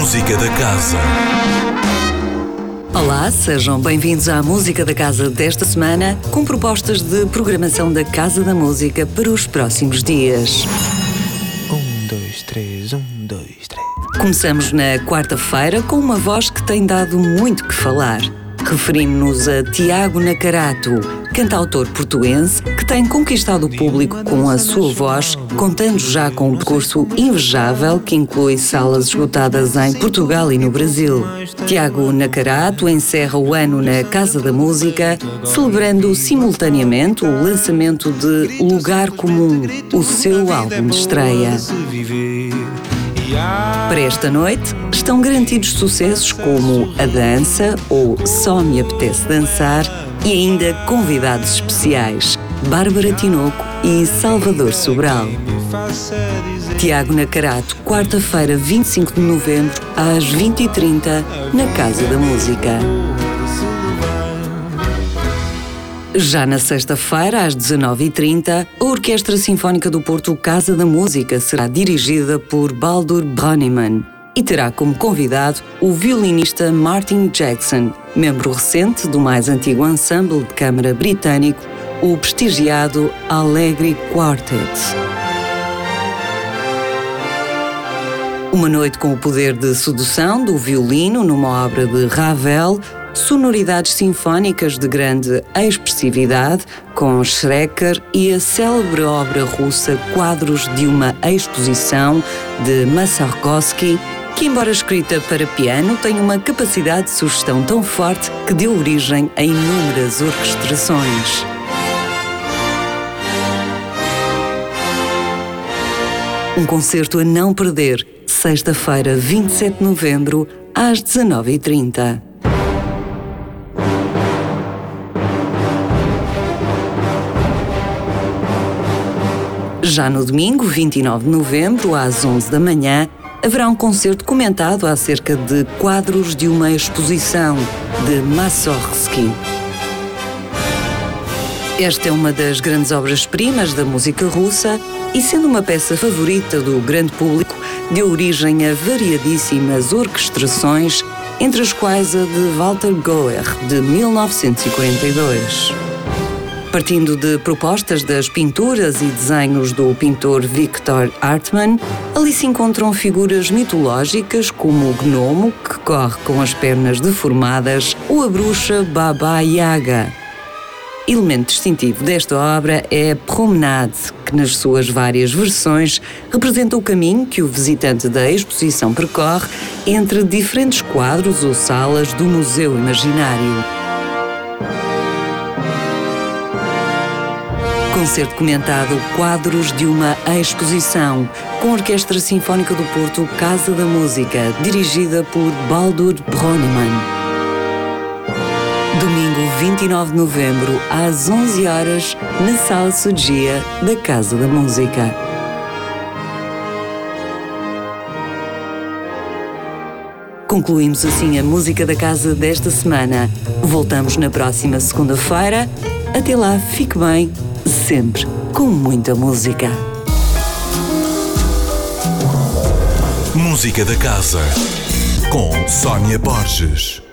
Música da Casa. Olá, sejam bem-vindos à Música da Casa desta semana, com propostas de programação da Casa da Música para os próximos dias. Um, dois, três, um, dois, três. Começamos na quarta-feira com uma voz que tem dado muito que falar. Referimos-nos a Tiago Nacarato, cantautor portuense que tem conquistado o público com a sua voz, contando já com um percurso invejável que inclui salas esgotadas em Portugal e no Brasil. Tiago Nacarato encerra o ano na Casa da Música, celebrando simultaneamente o lançamento de Lugar Comum, o seu álbum de estreia. Para esta noite estão garantidos sucessos como A Dança ou Só Me Apetece Dançar e ainda convidados especiais Bárbara Tinoco e Salvador Sobral. Tiago Nacarato, quarta-feira, 25 de novembro, às 20h30, na Casa da Música. Já na sexta-feira, às 19h30, a Orquestra Sinfónica do Porto Casa da Música será dirigida por Baldur Brönnimann e terá como convidado o violinista Martin Jackson, membro recente do mais antigo ensemble de câmara britânico, o prestigiado Allegri Quartet. Uma noite com o poder de sedução do violino numa obra de Ravel sonoridades sinfónicas de grande expressividade, com Schrecker e a célebre obra russa Quadros de uma Exposição, de Massarkovsky, que, embora escrita para piano, tem uma capacidade de sugestão tão forte que deu origem a inúmeras orquestrações. Um concerto a não perder, sexta-feira, 27 de novembro, às 19h30. Já no domingo, 29 de novembro, às 11 da manhã, haverá um concerto comentado acerca de quadros de uma exposição de Massorgsky. Esta é uma das grandes obras-primas da música russa e, sendo uma peça favorita do grande público, deu origem a variadíssimas orquestrações, entre as quais a de Walter Goer, de 1942. Partindo de propostas das pinturas e desenhos do pintor Victor Hartmann, ali se encontram figuras mitológicas como o gnomo, que corre com as pernas deformadas, ou a bruxa Baba Yaga. Elemento distintivo desta obra é a promenade, que nas suas várias versões representa o caminho que o visitante da exposição percorre entre diferentes quadros ou salas do Museu Imaginário. Concerto comentado Quadros de uma Exposição, com a Orquestra Sinfónica do Porto Casa da Música, dirigida por Baldur Brönnimann. Domingo 29 de novembro, às 11 horas, na Sala Sudia da Casa da Música. Concluímos assim a música da casa desta semana. Voltamos na próxima segunda-feira. Até lá, fique bem sempre com muita música. Música da Casa com Sónia Borges.